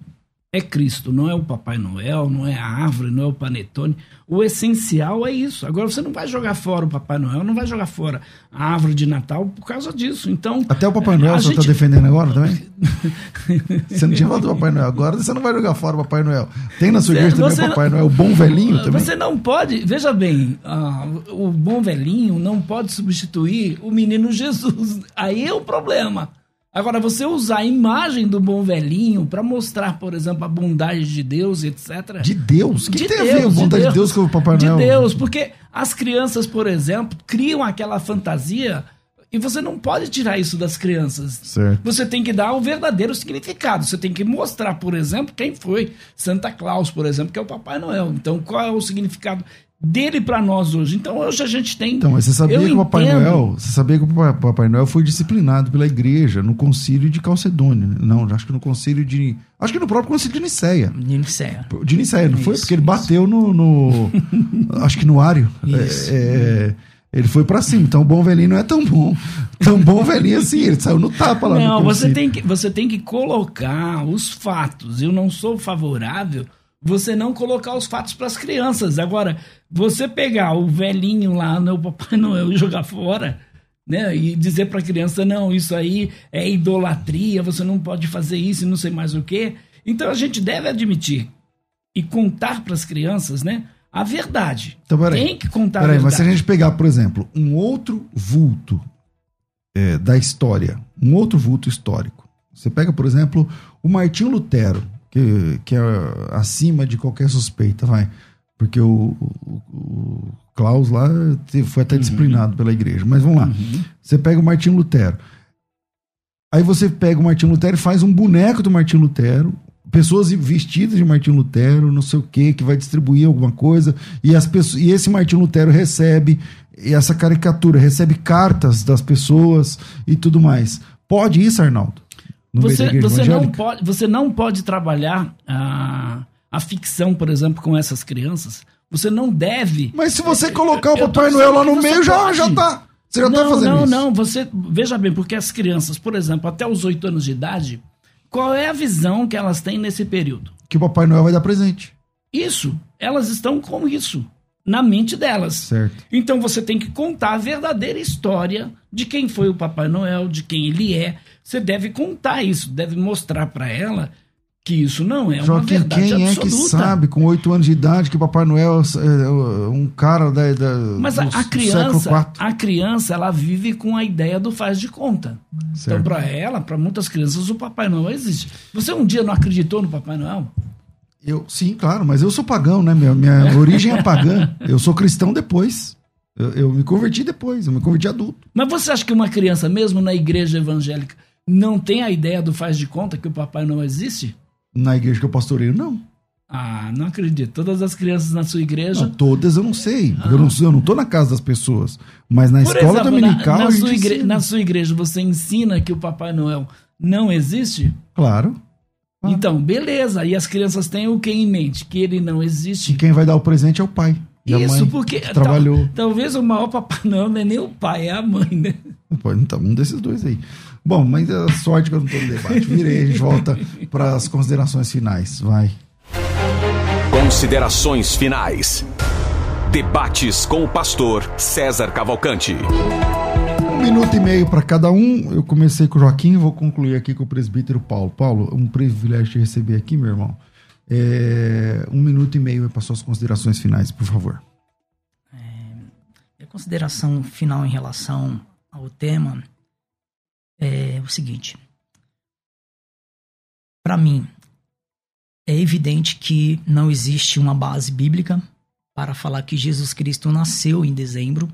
é Cristo, não é o Papai Noel, não é a árvore, não é o panetone. O essencial é isso. Agora você não vai jogar fora o Papai Noel, não vai jogar fora a árvore de Natal por causa disso. Então até o Papai Noel você está gente... defendendo agora também? você não tinha falado do Papai Noel agora, você não vai jogar fora o Papai Noel. Tem na sua igreja também o Papai Noel, o bom velhinho também. Você não pode, veja bem, uh, o bom velhinho não pode substituir o menino Jesus. Aí é o problema. Agora, você usar a imagem do bom velhinho para mostrar, por exemplo, a bondade de Deus, etc. De Deus? O que, de que tem Deus, a ver a bondade de Deus, de Deus com o Papai Noel? De Deus, porque as crianças, por exemplo, criam aquela fantasia e você não pode tirar isso das crianças. Certo. Você tem que dar o verdadeiro significado. Você tem que mostrar, por exemplo, quem foi Santa Claus, por exemplo, que é o Papai Noel. Então, qual é o significado dele para nós hoje. Então hoje a gente tem. Então, mas você sabia que o Papai entendo... Noel, você sabia que o Papai Noel foi disciplinado pela igreja no concílio de Calcedônia. Não, acho que no concílio de. Acho que no próprio concílio de Nicéia. De Nicéia. De Nicéia, não isso, foi? Porque ele bateu no. no acho que no Ário. Isso. É, é, ele foi para cima. Então o bom velhinho não é tão bom. Tão bom velhinho assim. Ele saiu no tapa lá não, no você tem que Você tem que colocar os fatos. Eu não sou favorável você não colocar os fatos para as crianças. Agora, você pegar o velhinho lá no Papai Noel e jogar fora, né? E dizer para a criança, não, isso aí é idolatria, você não pode fazer isso e não sei mais o quê. Então a gente deve admitir e contar para as crianças, né? A verdade. Então, peraí, Tem que contar peraí, a verdade. Mas se a gente pegar, por exemplo, um outro vulto é, da história, um outro vulto histórico. Você pega, por exemplo, o Martinho Lutero, que, que é acima de qualquer suspeita, vai. Porque o, o, o Klaus lá foi até uhum. disciplinado pela igreja. Mas vamos lá. Uhum. Você pega o Martinho Lutero. Aí você pega o Martinho Lutero e faz um boneco do Martinho Lutero, pessoas vestidas de Martinho Lutero, não sei o que, que vai distribuir alguma coisa, e, as pessoas, e esse Martinho Lutero recebe essa caricatura, recebe cartas das pessoas e tudo mais. Pode isso, Arnaldo? Você, você, não pode, você não pode trabalhar a, a ficção, por exemplo, com essas crianças. Você não deve. Mas se você colocar o Papai Noel lá no meio, já, já tá. Você já tá não, tá fazendo não, isso. Não, não, você. Veja bem, porque as crianças, por exemplo, até os 8 anos de idade, qual é a visão que elas têm nesse período? Que o Papai Noel vai dar presente. Isso. Elas estão com isso na mente delas. Certo. Então você tem que contar a verdadeira história de quem foi o Papai Noel, de quem ele é. Você deve contar isso, deve mostrar para ela que isso não é uma verdade quem absoluta. é que sabe com oito anos de idade que o Papai Noel é um cara da, da Mas a, a criança, a criança, ela vive com a ideia do faz de conta. Então, certo. Então para ela, para muitas crianças, o Papai Noel existe. Você um dia não acreditou no Papai Noel? Eu, sim, claro, mas eu sou pagão, né? Minha, minha origem é pagã. Eu sou cristão depois. Eu, eu, me converti depois, eu me converti adulto. Mas você acha que uma criança, mesmo na igreja evangélica, não tem a ideia do faz de conta que o papai não existe? Na igreja que eu pastoreio, não. Ah, não acredito. Todas as crianças na sua igreja. Não, todas eu não sei. Ah. Eu, não, eu não tô na casa das pessoas. Mas na Por escola exemplo, dominical. Na, na, sua igre... na sua igreja, você ensina que o Papai Noel não existe? Claro. Ah. Então, beleza. E as crianças têm o que em mente? Que ele não existe. E quem vai dar o presente é o pai. Isso, porque. Trabalhou. Tal, talvez o maior papai não, não é nem o pai, é a mãe, né? Pode, então, um desses dois aí. Bom, mas a sorte que eu não estou no debate. Virei, a gente volta para as considerações finais. Vai. Considerações finais. Debates com o pastor César Cavalcante. Um minuto e meio para cada um. Eu comecei com o Joaquim, vou concluir aqui com o presbítero Paulo. Paulo, um privilégio te receber aqui, meu irmão. É, um minuto e meio para suas considerações finais, por favor. É, consideração final em relação ao tema é o seguinte. Para mim, é evidente que não existe uma base bíblica para falar que Jesus Cristo nasceu em dezembro.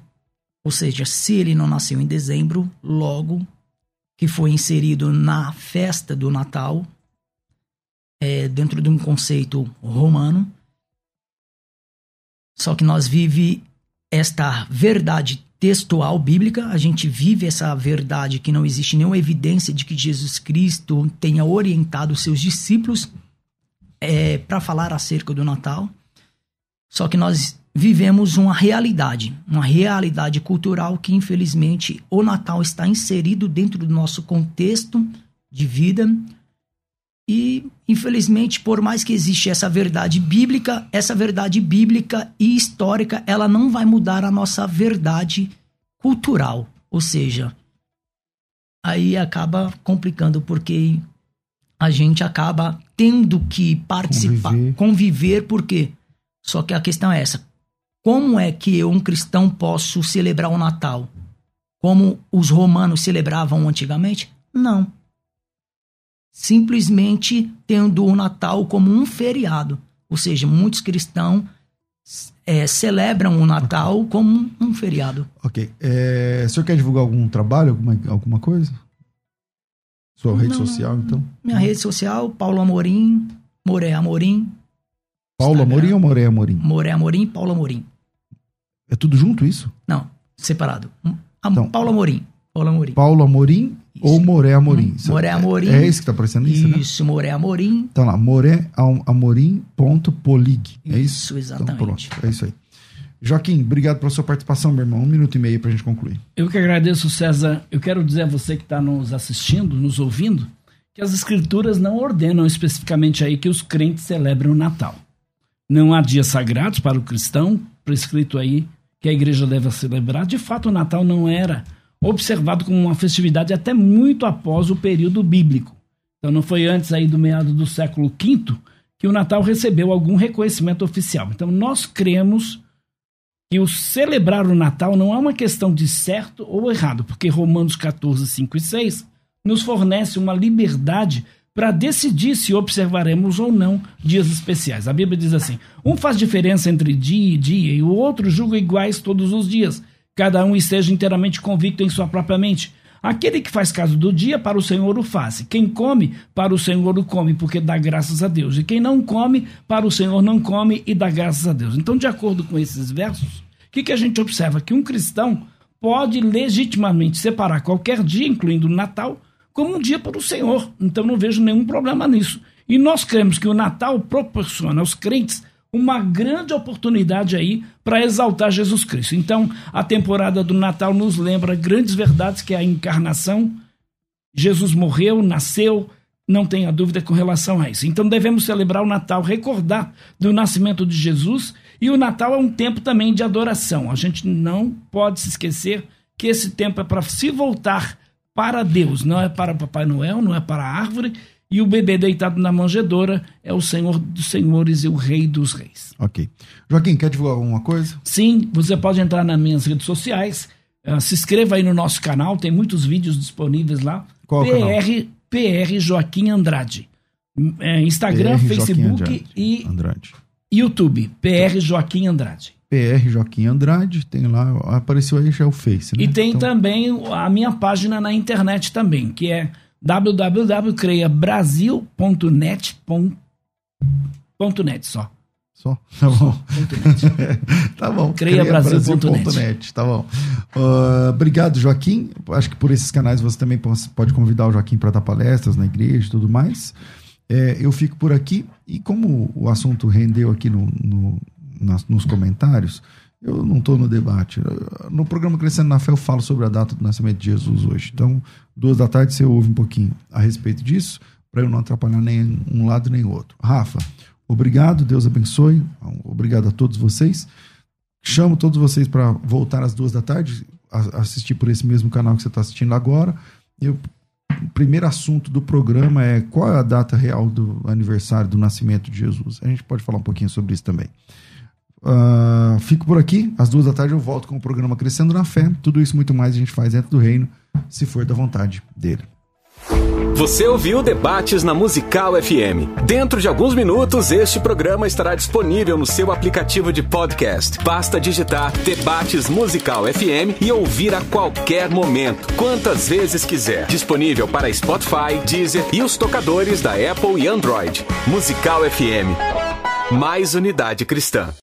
Ou seja, se ele não nasceu em dezembro, logo que foi inserido na festa do Natal, é, dentro de um conceito romano. Só que nós vive esta verdade textual bíblica, a gente vive essa verdade que não existe nenhuma evidência de que Jesus Cristo tenha orientado seus discípulos é, para falar acerca do Natal. Só que nós vivemos uma realidade, uma realidade cultural que infelizmente o Natal está inserido dentro do nosso contexto de vida. E infelizmente por mais que exista essa verdade bíblica, essa verdade bíblica e histórica, ela não vai mudar a nossa verdade cultural, ou seja, aí acaba complicando porque a gente acaba tendo que participar, conviver, conviver porque só que a questão é essa: como é que eu, um cristão, posso celebrar o Natal? Como os romanos celebravam antigamente? Não. Simplesmente tendo o Natal como um feriado. Ou seja, muitos cristãos é, celebram o Natal como um feriado. Ok. É, o senhor quer divulgar algum trabalho, alguma, alguma coisa? Sua Não, rede social, então? Minha rede social, Paulo Amorim, Moré Amorim. Paulo Instagram. Amorim ou Moré Amorim? Moré Amorim Paulo Amorim. É tudo junto isso? Não, separado. Então, Paulo Amorim. Paulo Amorim. Paulo Amorim isso. ou Moré Amorim? Moré Amorim. É, é esse que tá aparecendo isso, né? Isso, Moré Amorim. Então lá, Moré Amorim.polig. É isso? Isso, exatamente. Então pronto, é isso aí. Joaquim, obrigado pela sua participação, meu irmão. Um minuto e meio para a gente concluir. Eu que agradeço, César. Eu quero dizer a você que está nos assistindo, nos ouvindo, que as escrituras não ordenam especificamente aí que os crentes celebrem o Natal. Não há dias sagrados para o cristão, prescrito aí que a igreja deve celebrar. De fato, o Natal não era observado como uma festividade até muito após o período bíblico. Então não foi antes aí do meado do século V que o Natal recebeu algum reconhecimento oficial. Então nós cremos que o celebrar o Natal não é uma questão de certo ou errado, porque Romanos 14, 5 e 6 nos fornece uma liberdade para decidir se observaremos ou não dias especiais. A Bíblia diz assim: um faz diferença entre dia e dia, e o outro julga iguais todos os dias. Cada um esteja inteiramente convicto em sua própria mente. Aquele que faz caso do dia, para o Senhor o faz. Quem come, para o Senhor o come, porque dá graças a Deus. E quem não come, para o Senhor não come e dá graças a Deus. Então, de acordo com esses versos, o que, que a gente observa? Que um cristão pode legitimamente separar qualquer dia, incluindo o Natal, como um dia para o Senhor. Então não vejo nenhum problema nisso. E nós cremos que o Natal proporciona aos crentes uma grande oportunidade aí para exaltar Jesus Cristo. Então, a temporada do Natal nos lembra grandes verdades que é a encarnação, Jesus morreu, nasceu, não tenha dúvida com relação a isso. Então devemos celebrar o Natal, recordar do nascimento de Jesus, e o Natal é um tempo também de adoração. A gente não pode se esquecer que esse tempo é para se voltar para Deus, não é para Papai Noel, não é para a árvore, e o bebê deitado na manjedoura é o Senhor dos Senhores e o Rei dos Reis. Ok. Joaquim, quer divulgar alguma coisa? Sim, você pode entrar nas minhas redes sociais, uh, se inscreva aí no nosso canal, tem muitos vídeos disponíveis lá. Qual PR, PR Joaquim Andrade. É, Instagram, PR Facebook Andrade. e Andrade. YouTube, PR Joaquim Andrade. PR Joaquim Andrade, tem lá, apareceu aí já é o Face, né? E tem então... também a minha página na internet também, que é www.creiabrasil.net.net só. Só? Tá bom. tá bom. Creiabrasil.net. Tá bom. Uh, obrigado, Joaquim. Acho que por esses canais você também pode convidar o Joaquim para dar palestras na igreja e tudo mais. É, eu fico por aqui e como o assunto rendeu aqui no, no nas, nos comentários, eu não estou no debate. No programa Crescendo na Fé eu falo sobre a data do nascimento de Jesus hoje. Então, duas da tarde você ouve um pouquinho a respeito disso, para eu não atrapalhar nem um lado nem outro. Rafa, obrigado, Deus abençoe. Obrigado a todos vocês. Chamo todos vocês para voltar às duas da tarde, assistir por esse mesmo canal que você está assistindo agora. Eu, o primeiro assunto do programa é qual é a data real do aniversário do nascimento de Jesus. A gente pode falar um pouquinho sobre isso também. Uh, fico por aqui. Às duas da tarde eu volto com o programa Crescendo na Fé. Tudo isso muito mais a gente faz dentro do reino, se for da vontade dele. Você ouviu Debates na Musical FM. Dentro de alguns minutos, este programa estará disponível no seu aplicativo de podcast. Basta digitar Debates Musical FM e ouvir a qualquer momento, quantas vezes quiser. Disponível para Spotify, Deezer e os tocadores da Apple e Android. Musical FM. Mais unidade cristã.